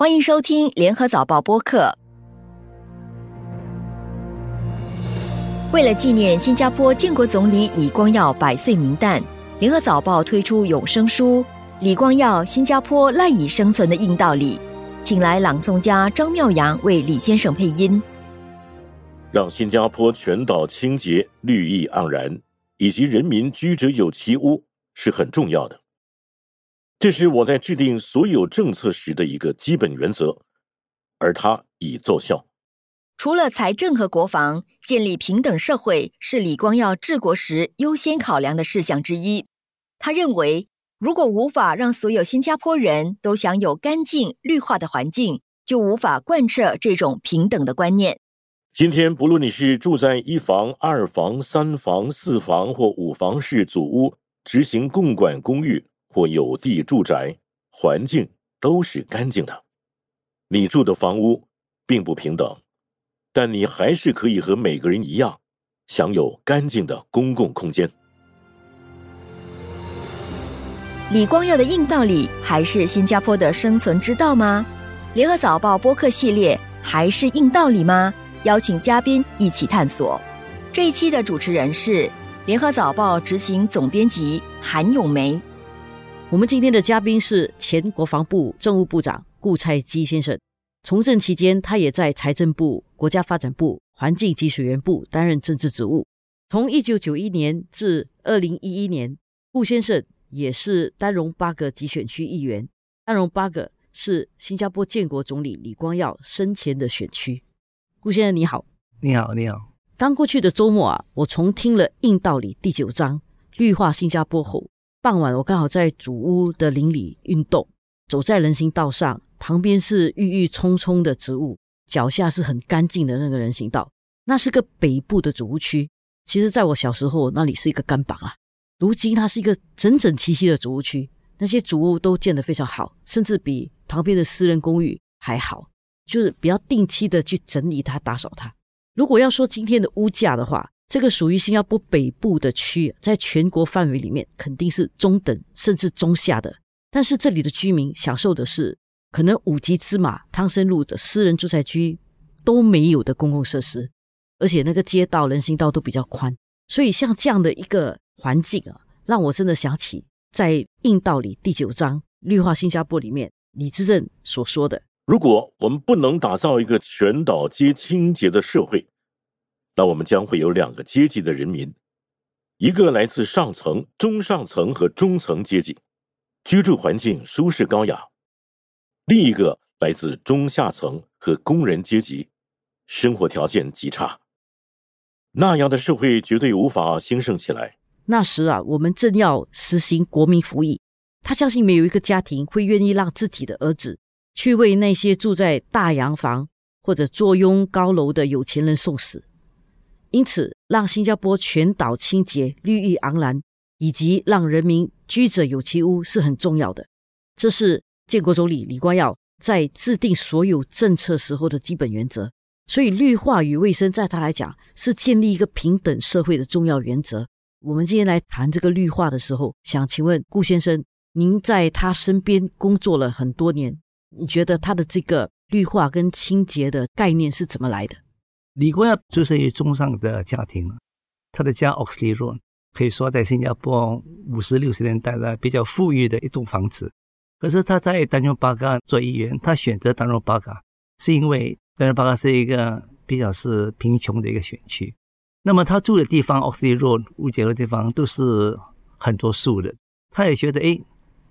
欢迎收听联合早报播客。为了纪念新加坡建国总理李光耀百岁名诞，联合早报推出有声书《李光耀新加坡赖以生存的硬道理》，请来朗诵家张妙阳为李先生配音。让新加坡全岛清洁、绿意盎然，以及人民居者有其屋是很重要的。这是我在制定所有政策时的一个基本原则，而它已奏效。除了财政和国防，建立平等社会是李光耀治国时优先考量的事项之一。他认为，如果无法让所有新加坡人都享有干净绿化的环境，就无法贯彻这种平等的观念。今天，不论你是住在一房、二房、三房、四房或五房式祖屋，执行共管公寓或有地住宅，环境都是干净的。你住的房屋并不平等。但你还是可以和每个人一样，享有干净的公共空间。李光耀的硬道理还是新加坡的生存之道吗？联合早报播客系列还是硬道理吗？邀请嘉宾一起探索。这一期的主持人是联合早报执行总编辑韩永梅。我们今天的嘉宾是前国防部政务部长顾蔡基先生。从政期间，他也在财政部、国家发展部、环境及水源部担任政治职务。从一九九一年至二零一一年，顾先生也是丹绒八个集选区议员。丹绒八个是新加坡建国总理李光耀生前的选区。顾先生你好，你好，你好。刚过去的周末啊，我重听了《硬道理》第九章“绿化新加坡”后，傍晚我刚好在主屋的林里运动，走在人行道上。旁边是郁郁葱葱的植物，脚下是很干净的那个人行道。那是个北部的主屋区。其实，在我小时候，那里是一个干榜啊。如今，它是一个整整齐齐的主屋区，那些主屋都建得非常好，甚至比旁边的私人公寓还好。就是比较定期的去整理它、打扫它。如果要说今天的物价的话，这个属于新加坡北部的区，在全国范围里面肯定是中等甚至中下的。但是这里的居民享受的是。可能五级芝麻汤森路的私人住宅区都没有的公共设施，而且那个街道人行道都比较宽，所以像这样的一个环境啊，让我真的想起在《硬道理》第九章“绿化新加坡”里面李志正所说的：“如果我们不能打造一个全岛皆清洁的社会，那我们将会有两个阶级的人民，一个来自上层、中上层和中层阶级，居住环境舒适高雅。”另一个来自中下层和工人阶级，生活条件极差，那样的社会绝对无法兴盛起来。那时啊，我们正要实行国民服役，他相信没有一个家庭会愿意让自己的儿子去为那些住在大洋房或者坐拥高楼的有钱人送死。因此，让新加坡全岛清洁、绿意盎然，以及让人民居者有其屋是很重要的。这是。建国总理李光耀在制定所有政策时候的基本原则，所以绿化与卫生在他来讲是建立一个平等社会的重要原则。我们今天来谈这个绿化的时候，想请问顾先生，您在他身边工作了很多年，你觉得他的这个绿化跟清洁的概念是怎么来的？李光耀出生于中上的家庭，他的家 Oxley Road 可以说在新加坡五十六十年代的比较富裕的一栋房子。可是他在丹绒巴嘎做议员，他选择丹绒巴嘎，是因为丹绒巴嘎是一个比较是贫穷的一个选区。那么他住的地方，Oxley Road 乌节的地方都是很多树的。他也觉得，哎，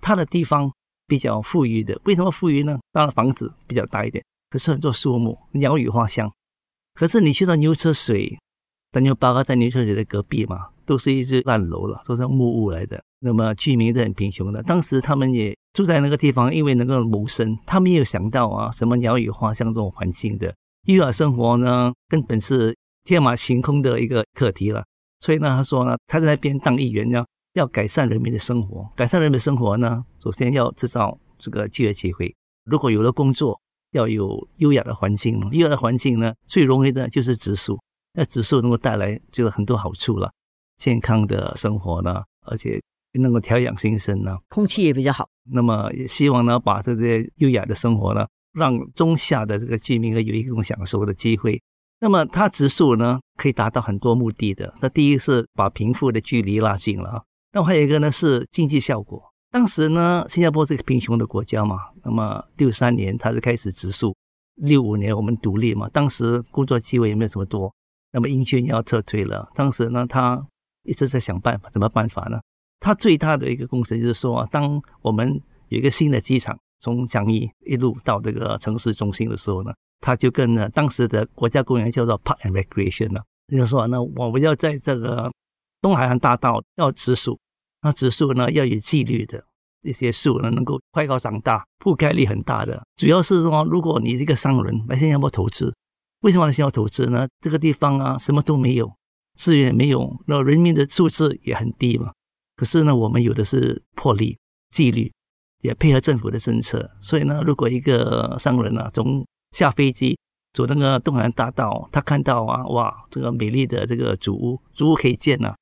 他的地方比较富裕的。为什么富裕呢？当然房子比较大一点，可是很多树木，鸟语花香。可是你去到牛车水，丹绒巴嘎在牛车水的隔壁嘛，都是一只烂楼了，都是木屋来的。那么居民都很贫穷的，当时他们也。住在那个地方，因为能够谋生，他没有想到啊，什么鸟语花香这种环境的育儿生活呢，根本是天马行空的一个课题了。所以呢，他说呢，他在那边当议员，要要改善人民的生活，改善人民的生活呢，首先要制造这个就业机会。如果有了工作，要有优雅的环境嘛，优雅的环境呢，最容易的就是植树，那植树能够带来就是很多好处了，健康的生活呢，而且。能够调养心身呢，空气也比较好。那么也希望呢，把这些优雅的生活呢，让中下的这个居民呢有一种享受的机会。那么它植树呢，可以达到很多目的的。那第一是把贫富的距离拉近了啊，那么还有一个呢是经济效果。当时呢，新加坡是一个贫穷的国家嘛，那么六三年它是开始植树，六五年我们独立嘛，当时工作机会也没有什么多，那么英军要撤退了，当时呢他一直在想办法，怎么办法呢？他最大的一个工程就是说，当我们有一个新的机场从江义一路到这个城市中心的时候呢。他就跟呢当时的国家公园叫做 Park and Recreation 了，就说那我们要在这个东海岸大道要植树，那植树呢要有纪律的，一些树呢能够快高长大，覆盖率很大的。主要是说，如果你这个商人来新加坡投资，为什么来新加坡投资呢？这个地方啊什么都没有，资源也没有，那人民的素质也很低嘛。可是呢，我们有的是魄力、纪律，也配合政府的政策。所以呢，如果一个商人啊从下飞机走那个东南大道，他看到啊，哇，这个美丽的这个竹屋，竹屋可以建呐，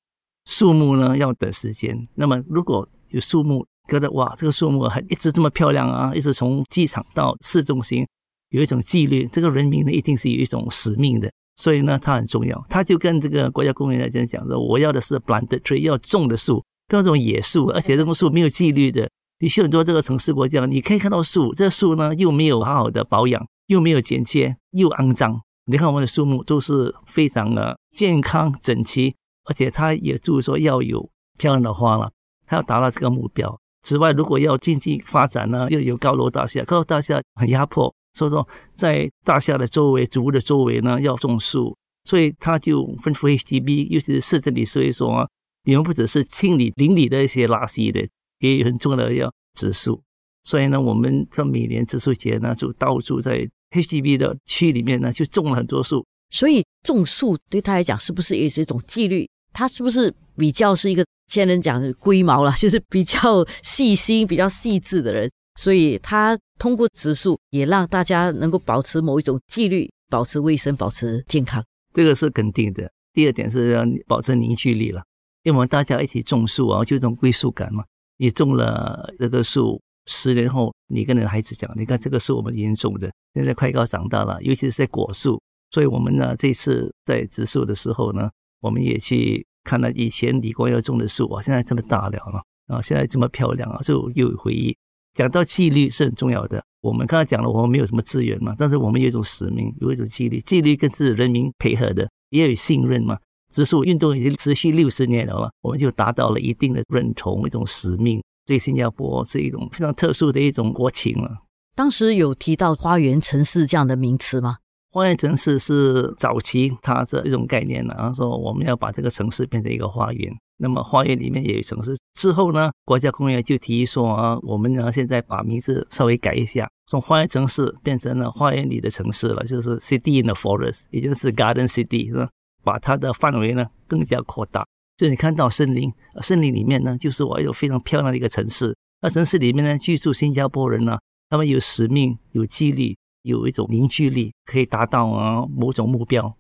树木呢要等时间。那么如果有树木，觉得哇，这个树木还一直这么漂亮啊，一直从机场到市中心，有一种纪律，这个人民呢一定是有一种使命的，所以呢它很重要。他就跟这个国家公园的人讲说，我要的是 planted tree，要种的树，不要这种野树，而且这种树没有纪律的。你去很多这个城市国家，你可以看到树，这树呢又没有好好的保养。又没有剪切，又肮脏。你看我们的树木都是非常的健康整齐，而且他也注意说要有漂亮的花了，他要达到这个目标。此外，如果要经济发展呢，又有高楼大厦，高楼大厦很压迫，所以说在大厦的周围、主屋的周围呢要种树。所以他就吩咐 HDB，尤其是市政里，所以说啊你们不只是清理邻里的一些垃圾的，也有很重要的要植树。所以呢，我们在每年植树节呢，就到处在 HDB 的区里面呢，就种了很多树。所以种树对他来讲，是不是也是一种纪律？他是不是比较是一个现在人讲的龟毛了，就是比较细心、比较细致的人？所以他通过植树，也让大家能够保持某一种纪律，保持卫生，保持健康。这个是肯定的。第二点是要保持凝聚力了，因为我们大家一起种树啊，就一种归属感嘛。你种了这个树。十年后，你跟你的孩子讲，你看这个是我们已经种的，现在快要长大了，尤其是在果树。所以，我们呢这次在植树的时候呢，我们也去看了以前李光耀种的树啊，现在这么大了啊，啊，现在这么漂亮啊，就又有回忆。讲到纪律是很重要的。我们刚才讲了，我们没有什么资源嘛，但是我们有一种使命，有一种纪律，纪律更是人民配合的，也有信任嘛。植树运动已经持续六十年了嘛，我们就达到了一定的认同，一种使命。对新加坡是一种非常特殊的一种国情了。当时有提到花园城市这样的名词吗？花园城市是早期它的一种概念了，然后说我们要把这个城市变成一个花园。那么花园里面也有城市。之后呢，国家公园就提议说啊，我们呢现在把名字稍微改一下，从花园城市变成了花园里的城市了，就是 City in the Forest，也就是 Garden City，是吧？把它的范围呢更加扩大。就你看到森林，森林里面呢，就是我有非常漂亮的一个城市。那城市里面呢，居住新加坡人呢，他们有使命、有纪律、有一种凝聚力，可以达到啊某种目标。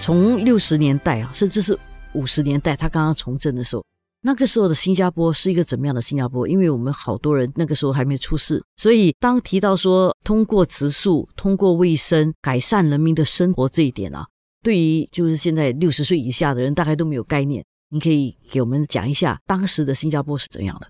从六十年代啊，甚至是五十年代，他刚刚从政的时候。那个时候的新加坡是一个怎么样的新加坡？因为我们好多人那个时候还没出世，所以当提到说通过植树、通过卫生改善人民的生活这一点啊，对于就是现在六十岁以下的人大概都没有概念。你可以给我们讲一下当时的新加坡是怎样的？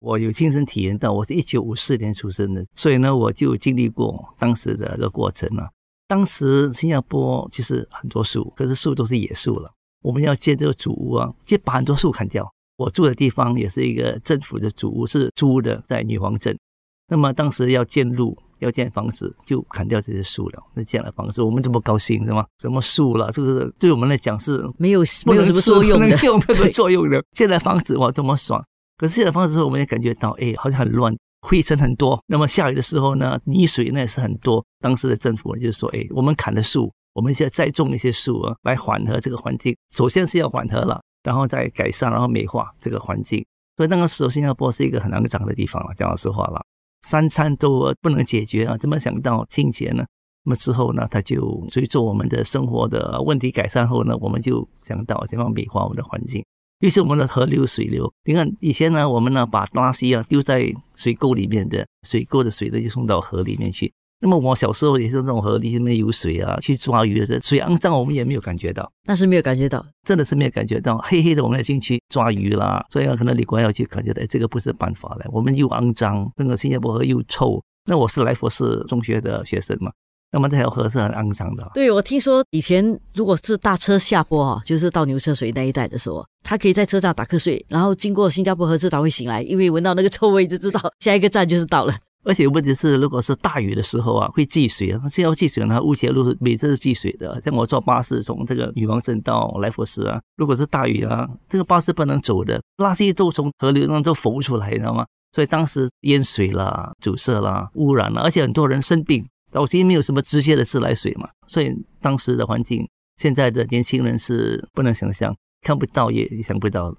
我有亲身体验到，我是一九五四年出生的，所以呢，我就经历过当时的个过程了。当时新加坡就是很多树，可是树都是野树了。我们要建这个主屋啊，就把很多树砍掉。我住的地方也是一个政府的主屋，是租的，在女皇镇。那么当时要建路、要建房子，就砍掉这些树了，那建了房子，我们这么高兴是吗？什么树了？这个对我们来讲是没有没有什么作用的，没有什么作用的。建了房子哇，这么爽！可是建了房子之后，我们也感觉到，哎，好像很乱，灰尘很多。那么下雨的时候呢，泥水那也是很多。当时的政府就是说，哎，我们砍的树，我们现在再种一些树啊，来缓和这个环境。首先是要缓和了。然后再改善，然后美化这个环境。所以那个时候，新加坡是一个很难长的地方了。讲老实话了，三餐都不能解决啊，怎么想到清洁呢？那么之后呢，他就随着我们的生活的问题改善后呢，我们就想到怎么美化我们的环境。于是我们的河流水流，你看以前呢，我们呢把垃圾啊丢在水沟里面的，水沟的水呢就送到河里面去。那么我小时候也是那种河里面有水啊，去抓鱼的，水肮脏我们也没有感觉到，那是没有感觉到，真的是没有感觉到，黑黑的我们要进去抓鱼啦，所以可能李光耀去感觉到，哎，这个不是办法了，我们又肮脏，那个新加坡河又臭。那我是来佛士中学的学生嘛。那么这条河是很肮脏的。对，我听说以前如果是大车下坡哈，就是到牛车水那一带的时候，他可以在车上打瞌睡，然后经过新加坡河，至他会醒来，因为闻到那个臭味就知道下一个站就是到了。而且问题是，如果是大雨的时候啊，会积水啊。这要积水呢，乌节路每次都积水的。像我坐巴士从这个女王镇到来佛士啊，如果是大雨啊，这个巴士不能走的，垃圾都从河流当中都浮出来，你知道吗？所以当时淹水啦、阻塞啦、污染了，而且很多人生病。早期没有什么直接的自来水嘛，所以当时的环境，现在的年轻人是不能想象，看不到也想不到。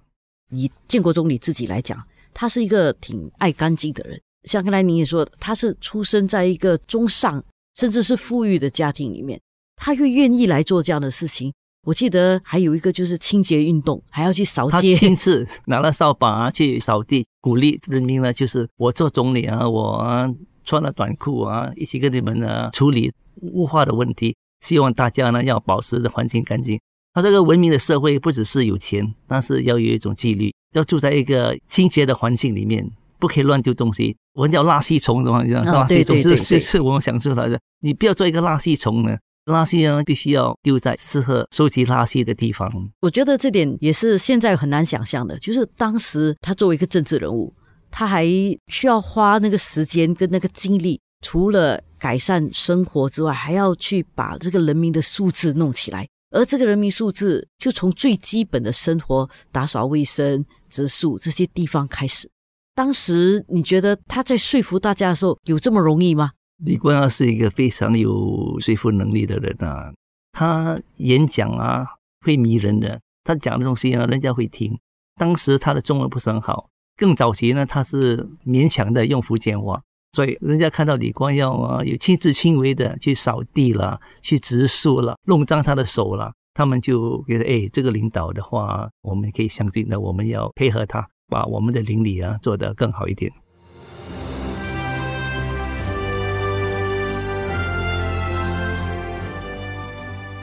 以建国总理自己来讲，他是一个挺爱干净的人。像刚才您也说，他是出生在一个中上甚至是富裕的家庭里面，他又愿意来做这样的事情。我记得还有一个就是清洁运动，还要去扫街，亲自 拿了扫把啊去扫地，鼓励人民呢，就是我做总理啊，我。穿了短裤啊，一起跟你们呢处理雾化的问题。希望大家呢要保持的环境干净。他这个文明的社会不只是有钱，但是要有一种纪律，要住在一个清洁的环境里面，不可以乱丢东西。我们叫垃圾虫的话，垃圾虫是是是我们想出来的。你不要做一个垃圾虫呢，垃圾呢必须要丢在适合收集垃圾的地方。我觉得这点也是现在很难想象的，就是当时他作为一个政治人物。他还需要花那个时间跟那个精力，除了改善生活之外，还要去把这个人民的素质弄起来。而这个人民素质，就从最基本的生活、打扫卫生、植树这些地方开始。当时你觉得他在说服大家的时候，有这么容易吗？李光耀是一个非常有说服能力的人啊，他演讲啊会迷人的，他讲的东西啊人家会听。当时他的中文不是很好。更早期呢，他是勉强的用福建话，所以人家看到李光耀啊，有亲自亲为的去扫地了，去植树了，弄脏他的手了，他们就觉得，哎，这个领导的话，我们可以相信的，我们要配合他，把我们的邻里啊做得更好一点。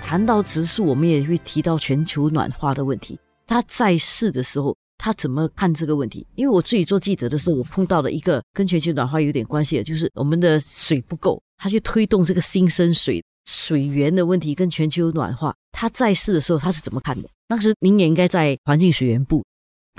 谈到植树，我们也会提到全球暖化的问题。他在世的时候。他怎么看这个问题？因为我自己做记者的时候，我碰到了一个跟全球暖化有点关系的，就是我们的水不够，他去推动这个新生水水源的问题跟全球暖化。他在世的时候，他是怎么看的？当时您也应该在环境水源部。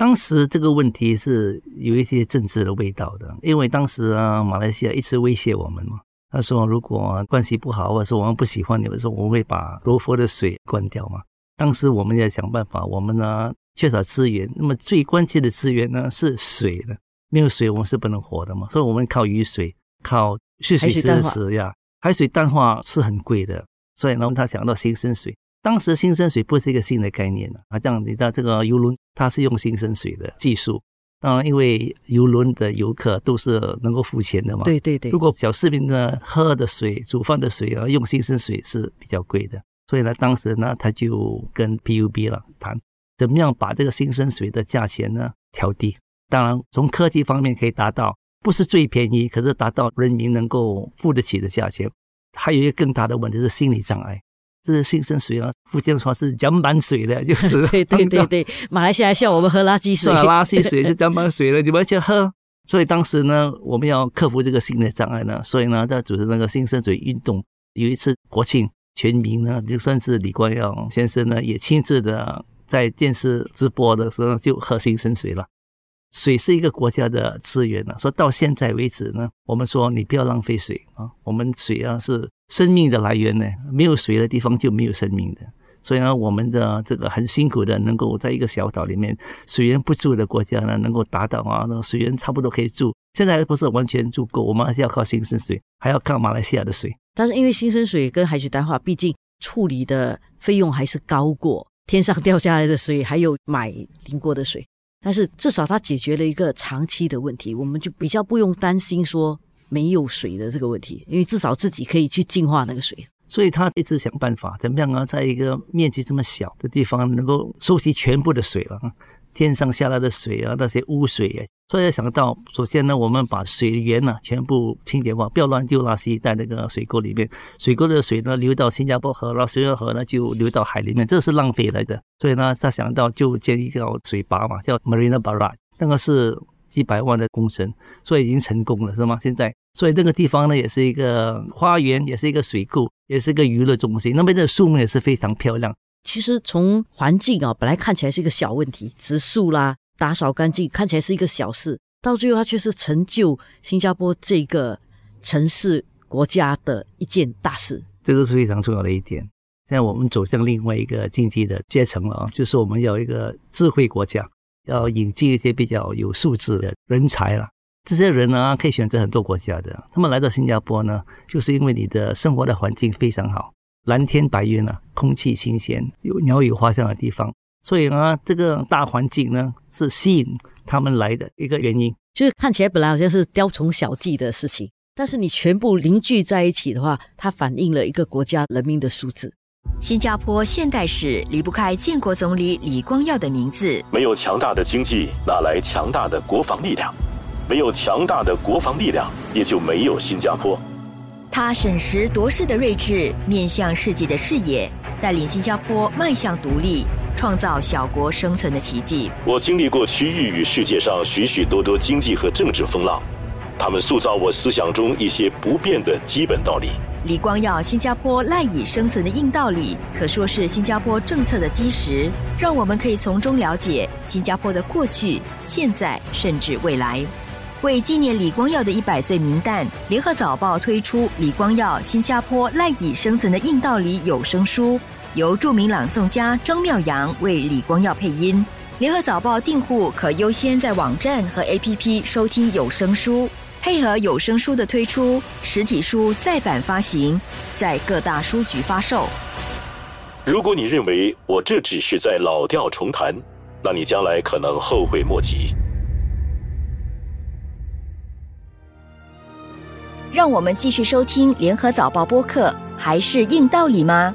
当时这个问题是有一些政治的味道的，因为当时啊，马来西亚一直威胁我们嘛，他说如果关系不好，或者说我们不喜欢你们，说我们会把罗佛的水关掉嘛。当时我们要想办法，我们呢？缺少资源，那么最关键的资源呢是水的。没有水，我们是不能活的嘛。所以，我们靠雨水，靠蓄水池呀。海水淡化是很贵的，所以呢，他想到新生水。当时新生水不是一个新的概念了啊。这样，你的这个游轮它是用新生水的技术。当然，因为游轮的游客都是能够付钱的嘛。对对对。如果小市民呢喝的水、煮饭的水啊，用新生水是比较贵的。所以呢，当时呢，他就跟 PUB 了谈。怎么样把这个新生水的价钱呢调低？当然，从科技方面可以达到，不是最便宜，可是达到人民能够付得起的价钱。还有一个更大的问题是心理障碍。这是新生水啊，福建话是江满水的，就是对对 对对，马来西亚笑我们喝垃圾水，垃圾水是江满水了，你们去喝。所以当时呢，我们要克服这个心理障碍呢，所以呢，在组织那个新生水运动。有一次国庆，全民呢，就算是李光耀先生呢，也亲自的。在电视直播的时候就喝新生水了。水是一个国家的资源了。说到现在为止呢，我们说你不要浪费水啊。我们水啊是生命的来源呢，没有水的地方就没有生命的。所以呢，我们的这个很辛苦的，能够在一个小岛里面水源不足的国家呢，能够达到啊，那水源差不多可以住。现在还不是完全足够，我们还是要靠新生水，还要靠马来西亚的水。但是因为新生水跟海水淡化，毕竟处理的费用还是高过。天上掉下来的水，还有买淋过的水，但是至少它解决了一个长期的问题，我们就比较不用担心说没有水的这个问题，因为至少自己可以去净化那个水。所以他一直想办法，怎么样啊，在一个面积这么小的地方，能够收集全部的水了。天上下来的水啊，那些污水啊，所以想到，首先呢，我们把水源呢全部清洁完，不要乱丢垃圾在那个水沟里面。水沟的水呢流到新加坡河，然后新加坡河呢就流到海里面，这是浪费来的。所以呢，他想到就建一个水坝嘛，叫 Marina Barrage，那个是几百万的工程，所以已经成功了，是吗？现在，所以那个地方呢也是一个花园，也是一个水库，也是一个娱乐中心。那边的树木也是非常漂亮。其实从环境啊，本来看起来是一个小问题，植树啦，打扫干净，看起来是一个小事，到最后它却是成就新加坡这个城市国家的一件大事。这个是非常重要的一点。现在我们走向另外一个经济的阶层了啊，就是我们有一个智慧国家，要引进一些比较有素质的人才了。这些人呢，可以选择很多国家的，他们来到新加坡呢，就是因为你的生活的环境非常好。蓝天白云啊，空气新鲜，有鸟语花香的地方，所以呢，这个大环境呢是吸引他们来的一个原因。就是看起来本来好像是雕虫小技的事情，但是你全部凝聚在一起的话，它反映了一个国家人民的素质。新加坡现代史离不开建国总理李光耀的名字。没有强大的经济，哪来强大的国防力量？没有强大的国防力量，也就没有新加坡。他审时度势的睿智，面向世界的视野，带领新加坡迈向独立，创造小国生存的奇迹。我经历过区域与世界上许许多多经济和政治风浪，他们塑造我思想中一些不变的基本道理。李光耀新加坡赖以生存的硬道理，可说是新加坡政策的基石，让我们可以从中了解新加坡的过去、现在，甚至未来。为纪念李光耀的一百岁名诞，联合早报推出《李光耀新加坡赖以生存的硬道理》有声书，由著名朗诵家张妙阳为李光耀配音。联合早报订户可优先在网站和 APP 收听有声书，配合有声书的推出，实体书再版发行，在各大书局发售。如果你认为我这只是在老调重弹，那你将来可能后悔莫及。让我们继续收听联合早报播客，还是硬道理吗？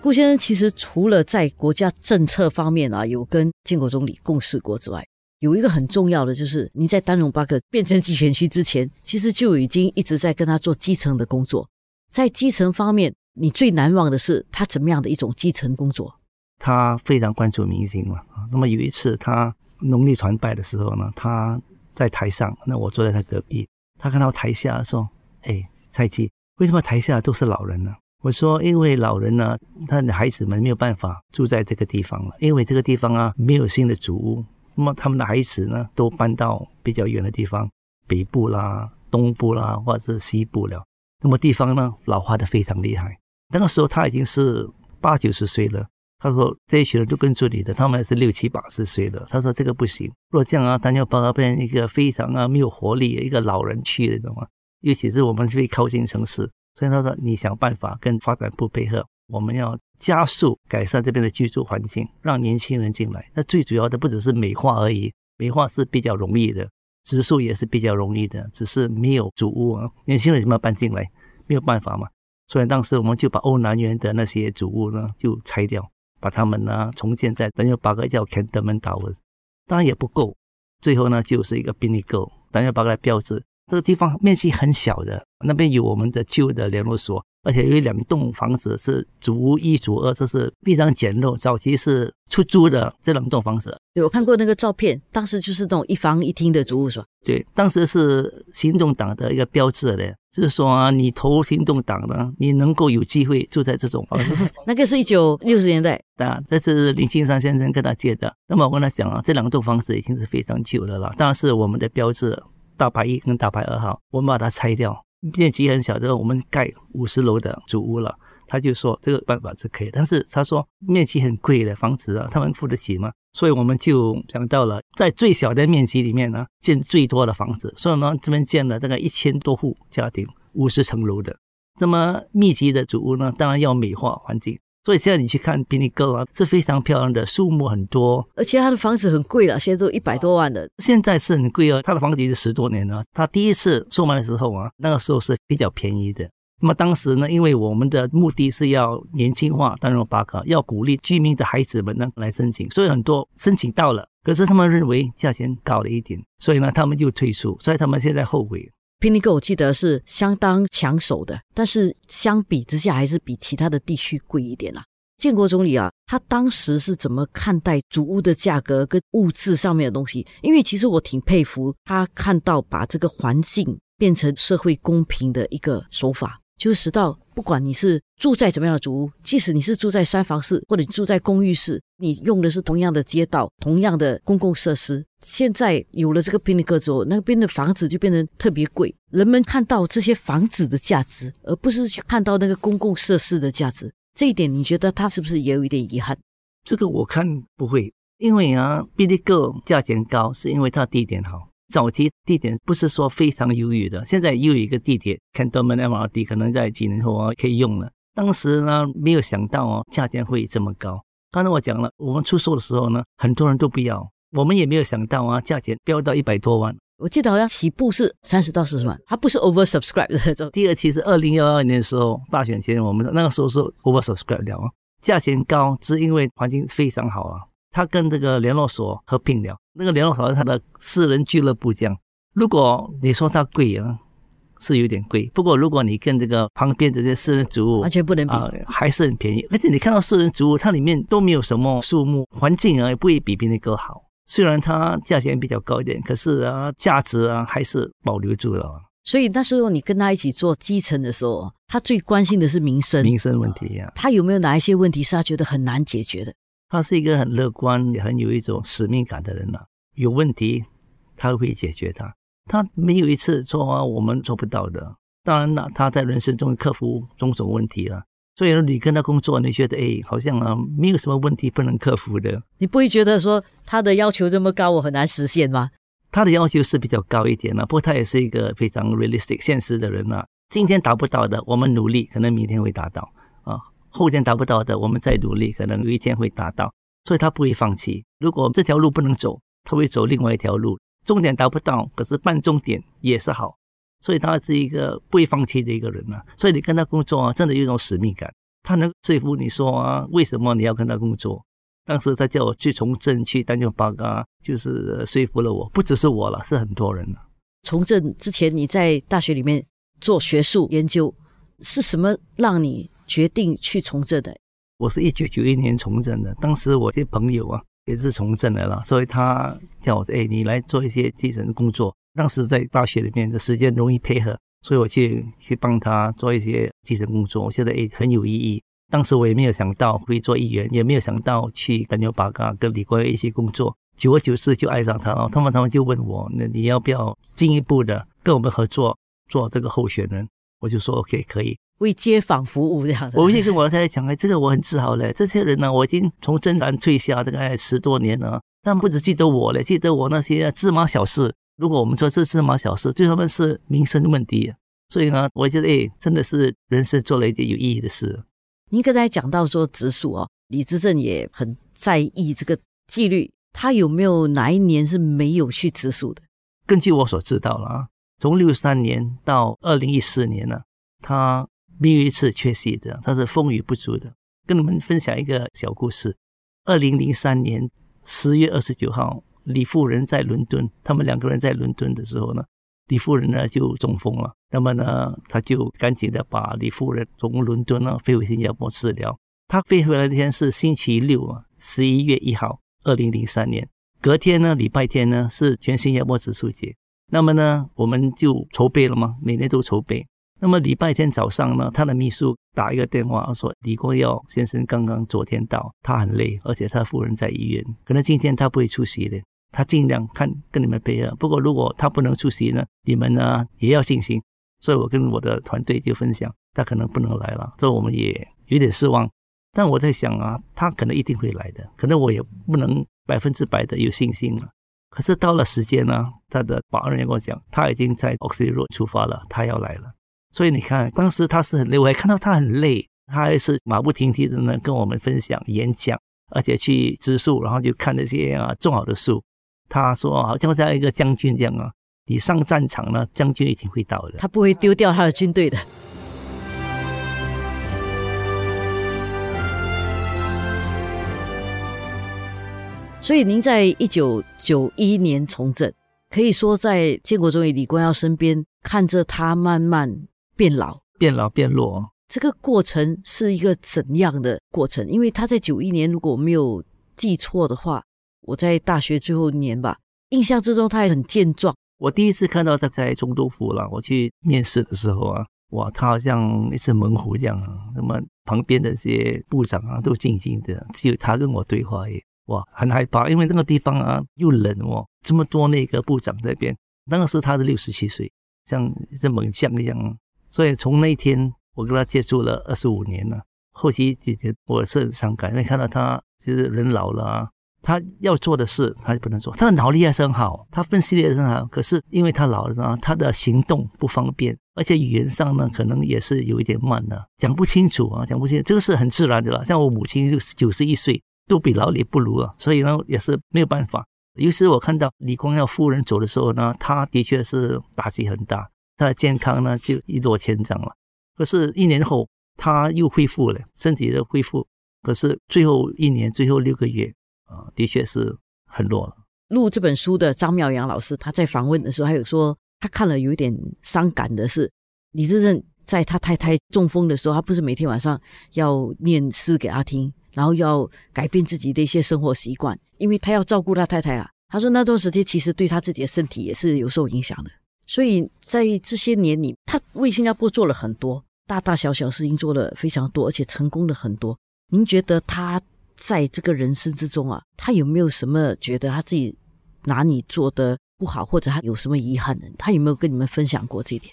顾先生其实除了在国家政策方面啊，有跟建国总理共事过之外，有一个很重要的就是，你在丹绒巴克变成集权区之前，其实就已经一直在跟他做基层的工作。在基层方面，你最难忘的是他怎么样的一种基层工作？他非常关注民心了那么有一次他农历团拜的时候呢，他在台上，那我坐在他隔壁。他看到台下说：“哎，蔡记，为什么台下都是老人呢？”我说：“因为老人呢，他的孩子们没有办法住在这个地方了，因为这个地方啊没有新的主屋。那么他们的孩子呢，都搬到比较远的地方，北部啦、东部啦，或者是西部了。那么地方呢，老化的非常厉害。那个时候他已经是八九十岁了。”他说：“这一群人都跟着你的，他们是六七八十岁的。”他说：“这个不行，若这样啊，他要把他变成一个非常啊没有活力的一个老人去了，懂吗？尤其是我们这边靠近城市，所以他说你想办法跟发展部配合，我们要加速改善这边的居住环境，让年轻人进来。那最主要的不只是美化而已，美化是比较容易的，植树也是比较容易的，只是没有主屋啊，年轻人怎么搬进来？没有办法嘛。所以当时我们就把欧南园的那些主屋呢就拆掉。”把他们呢重建在等于八个叫肯德门岛的当然也不够，最后呢就是一个 b i n i g o 等于八个标志。这个地方面积很小的，那边有我们的旧的联络所。而且有两栋房子是主一、主二，这是非常简陋。早期是出租的这两栋房子。对我看过那个照片，当时就是那种一房一厅的主屋，是吧？对，当时是行动党的一个标志的，就是说啊，你投行动党呢，你能够有机会住在这种房子。那个是一九六十年代，啊，这是林青山先生跟他借的。那么我跟他讲啊，这两栋房子已经是非常旧的了，当然是我们的标志，大牌一跟大牌二号，我们把它拆掉。面积很小，之后我们盖五十楼的主屋了，他就说这个办法是可以，但是他说面积很贵的房子啊，他们付得起吗？所以我们就想到了在最小的面积里面呢，建最多的房子，所以我们这边建了大概一千多户家庭，五十层楼的这么密集的主屋呢，当然要美化环境。所以现在你去看宾尼哥啊，是非常漂亮的，树木很多，而且他的房子很贵了，现在都一百多万的。现在是很贵哦，他的房子已经十多年了。他第一次售卖的时候啊，那个时候是比较便宜的。那么当时呢，因为我们的目的是要年轻化丹绒巴卡，要鼓励居民的孩子们呢来申请，所以很多申请到了，可是他们认为价钱高了一点，所以呢他们就退出，所以他们现在后悔。拼尼哥我记得是相当抢手的，但是相比之下还是比其他的地区贵一点啦。建国总理啊，他当时是怎么看待主屋的价格跟物质上面的东西？因为其实我挺佩服他看到把这个环境变成社会公平的一个手法。就是使到，不管你是住在怎么样的主屋，即使你是住在三房式或者住在公寓式，你用的是同样的街道、同样的公共设施。现在有了这个 Pinnacle 之后，那边的房子就变得特别贵。人们看到这些房子的价值，而不是去看到那个公共设施的价值。这一点，你觉得他是不是也有一点遗憾？这个我看不会，因为啊，Pinnacle 价钱高，是因为它地点好。早期地点不是说非常优越的，现在又有一个地铁 Cantonment MRT，可能在几年后啊可以用了。当时呢没有想到哦，价钱会这么高。刚才我讲了，我们出售的时候呢，很多人都不要，我们也没有想到啊，价钱飙到一百多万。我记得好像起步是三十到四十万，它不是 oversubscribe 的那种。第二期是二零幺二年的时候大选前，我们那个时候是 oversubscribe 了啊，价钱高是因为环境非常好啊。他跟这个联络所合并了，那个联络所是他的私人俱乐部这样。如果你说它贵啊，是有点贵。不过如果你跟这个旁边的这些私人植物完全不能比，还是很便宜。而且你看到私人植物，它里面都没有什么树木，环境啊也不会比别的更好。虽然它价钱比较高一点，可是啊价值啊还是保留住了。所以那时候你跟他一起做基层的时候，他最关心的是民生，民生问题呀。他有没有哪一些问题是他觉得很难解决的？他是一个很乐观、也很有一种使命感的人呐。有问题，他会解决它。他没有一次说我们做不到的。当然了，他在人生中克服种种问题了。所以你跟他工作，你觉得哎，好像啊，没有什么问题不能克服的。你不会觉得说他的要求这么高，我很难实现吗？他的要求是比较高一点了，不过他也是一个非常 realistic 现实的人呐。今天达不到的，我们努力，可能明天会达到啊。后天达不到的，我们再努力，可能有一天会达到。所以他不会放弃。如果这条路不能走，他会走另外一条路。终点达不到，可是半终点也是好。所以他是一个不会放弃的一个人啊。所以你跟他工作啊，真的有一种使命感。他能说服你说啊，为什么你要跟他工作？当时他叫我去从政去担任报告，就是说服了我。不只是我了，是很多人了。从政之前，你在大学里面做学术研究，是什么让你？决定去从政的，我是一九九一年从政的。当时我些朋友啊也是从政的啦，所以他叫我哎，你来做一些基层工作。当时在大学里面的时间容易配合，所以我去去帮他做一些基层工作。我觉得哎很有意义。当时我也没有想到会做议员，也没有想到去跟牛八嘎跟李光一起工作。久而久之就爱上他了。他们他们就问我，那你要不要进一步的跟我们合作做这个候选人？我就说 OK 可以。为街坊服务这样子，我会跟我太太讲，哎，这个我很自豪嘞。这些人呢，我已经从政坛退下大概十多年了，他们不只记得我嘞，记得我那些芝麻小事。如果我们说这芝麻小事，对他们是民生问题。所以呢，我觉得，哎，真的是人生做了一点有意义的事。您刚才讲到说植树哦，李志正也很在意这个纪律，他有没有哪一年是没有去植树的？根据我所知道了啊，从六三年到二零一四年呢，他。没有一次缺席的，他是风雨不足的。跟你们分享一个小故事：二零零三年十月二十九号，李夫人在伦敦，他们两个人在伦敦的时候呢，李夫人呢就中风了。那么呢，他就赶紧的把李夫人从伦敦呢飞回新加坡治疗。他飞回来那天是星期六啊，十一月一号，二零零三年。隔天呢，礼拜天呢是全新加坡植树节。那么呢，我们就筹备了嘛，每年都筹备。那么礼拜天早上呢，他的秘书打一个电话说：“李光耀先生刚刚昨天到，他很累，而且他夫人在医院，可能今天他不会出席的。他尽量看跟你们配合。不过如果他不能出席呢，你们呢也要信心。所以我跟我的团队就分享，他可能不能来了，所以我们也有点失望。但我在想啊，他可能一定会来的，可能我也不能百分之百的有信心了。可是到了时间呢，他的保安员跟我讲，他已经在 Oxley Road 出发了，他要来了。”所以你看当时他是很累我也看到他很累他还是马不停蹄的呢跟我们分享演讲而且去植树然后就看那些啊种好的树他说好像像一个将军这样啊你上战场呢将军一定会到的。他不会丢掉他的军队的。所以您在一九九一年重整可以说在建国中医李光耀身边看着他慢慢变老、变老变弱。这个过程是一个怎样的过程？因为他在九一年，如果我没有记错的话，我在大学最后一年吧，印象之中他还很健壮。我第一次看到他在中都府了，我去面试的时候啊，哇，他好像一只猛虎一样啊。那么旁边的这些部长啊，都静静的，只有他跟我对话耶。哇，很害怕，因为那个地方啊又冷哦，这么多那个部长在边。那个时候他是六十七岁，像一只猛将一样。所以从那一天。我跟他接触了二十五年了，后期几年我是很伤感，因为看到他其实人老了啊，他要做的事他就不能做，他的脑力还是很好，他分析力也是很好，可是因为他老了啊，他的行动不方便，而且语言上呢可能也是有一点慢的，讲不清楚啊，讲不清，这个是很自然的了。像我母亲就九十一岁，都比老李不如了，所以呢也是没有办法。尤其是我看到李光耀夫人走的时候呢，他的确是打击很大，他的健康呢就一落千丈了。可是，一年后他又恢复了身体的恢复。可是最后一年、最后六个月啊，的确是很弱了。录这本书的张妙阳老师，他在访问的时候还有说，他看了有一点伤感的是，李志正在他太太中风的时候，他不是每天晚上要念诗给他听，然后要改变自己的一些生活习惯，因为他要照顾他太太啊。他说那段时间其实对他自己的身体也是有受影响的。所以在这些年里，他为新加坡做了很多。大大小小事情做了非常多，而且成功的很多。您觉得他在这个人生之中啊，他有没有什么觉得他自己哪里做的不好，或者他有什么遗憾呢？他有没有跟你们分享过这一点？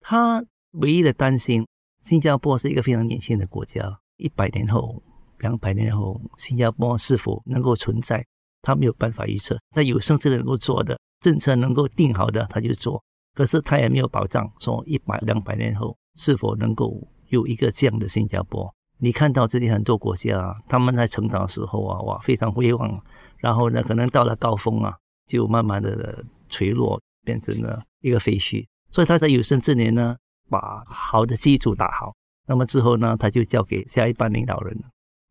他唯一的担心，新加坡是一个非常年轻的国家，一百年后、两百年后，新加坡是否能够存在，他没有办法预测。在有生之年能够做的政策能够定好的，他就做。可是他也没有保障，说一百、两百年后。是否能够有一个这样的新加坡？你看到这里很多国家，啊他们在成长的时候啊，哇，非常辉煌，然后呢，可能到了高峰啊，就慢慢的垂落，变成了一个废墟。所以他在有生之年呢，把好的基础打好，那么之后呢，他就交给下一班领导人。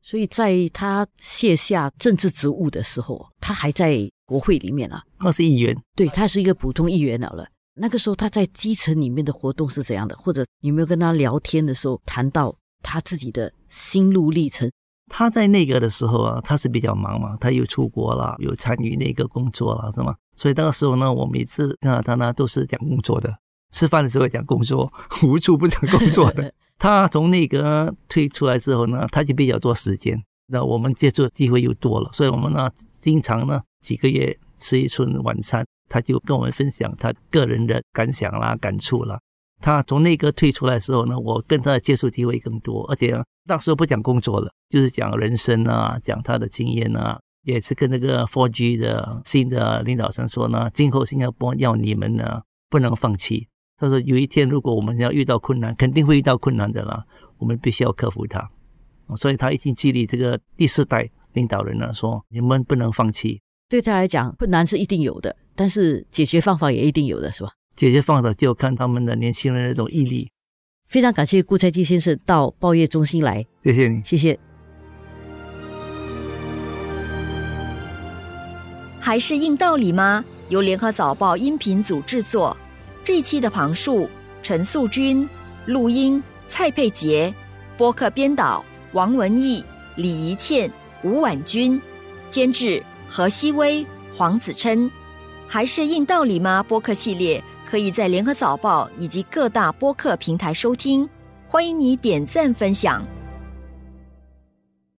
所以在他卸下政治职务的时候，他还在国会里面啊，他是议员，对他是一个普通议员了了。那个时候他在基层里面的活动是怎样的？或者有没有跟他聊天的时候谈到他自己的心路历程？他在那个的时候啊，他是比较忙嘛，他又出国了，有参与那个工作了，是吗？所以那个时候呢，我每次看到他呢，都是讲工作的，吃饭的时候讲工作，无处不讲工作的。他从那个退出来之后呢，他就比较多时间，那我们接触的机会又多了，所以我们呢，经常呢几个月吃一顿晚餐。他就跟我们分享他个人的感想啦、感触啦。他从内阁退出来的时候呢，我跟他的接触机会更多，而且那时候不讲工作了，就是讲人生啊，讲他的经验啊，也是跟那个 4G 的新的领导层说呢，今后新加坡要你们呢不能放弃。他说有一天如果我们要遇到困难，肯定会遇到困难的啦，我们必须要克服它。所以他已经激励这个第四代领导人呢，说你们不能放弃。对他来讲，困难是一定有的。但是解决方法也一定有的，是吧？解决方法就看他们的年轻人那种毅力。非常感谢顾才基先生到报业中心来，谢谢你，谢谢。还是硬道理吗？由联合早报音频组制作，这一期的旁述陈素君，录音蔡佩杰，播客编导王文义、李怡倩、吴婉君，监制何希薇。黄子琛，还是硬道理吗？播客系列可以在联合早报以及各大播客平台收听，欢迎你点赞分享。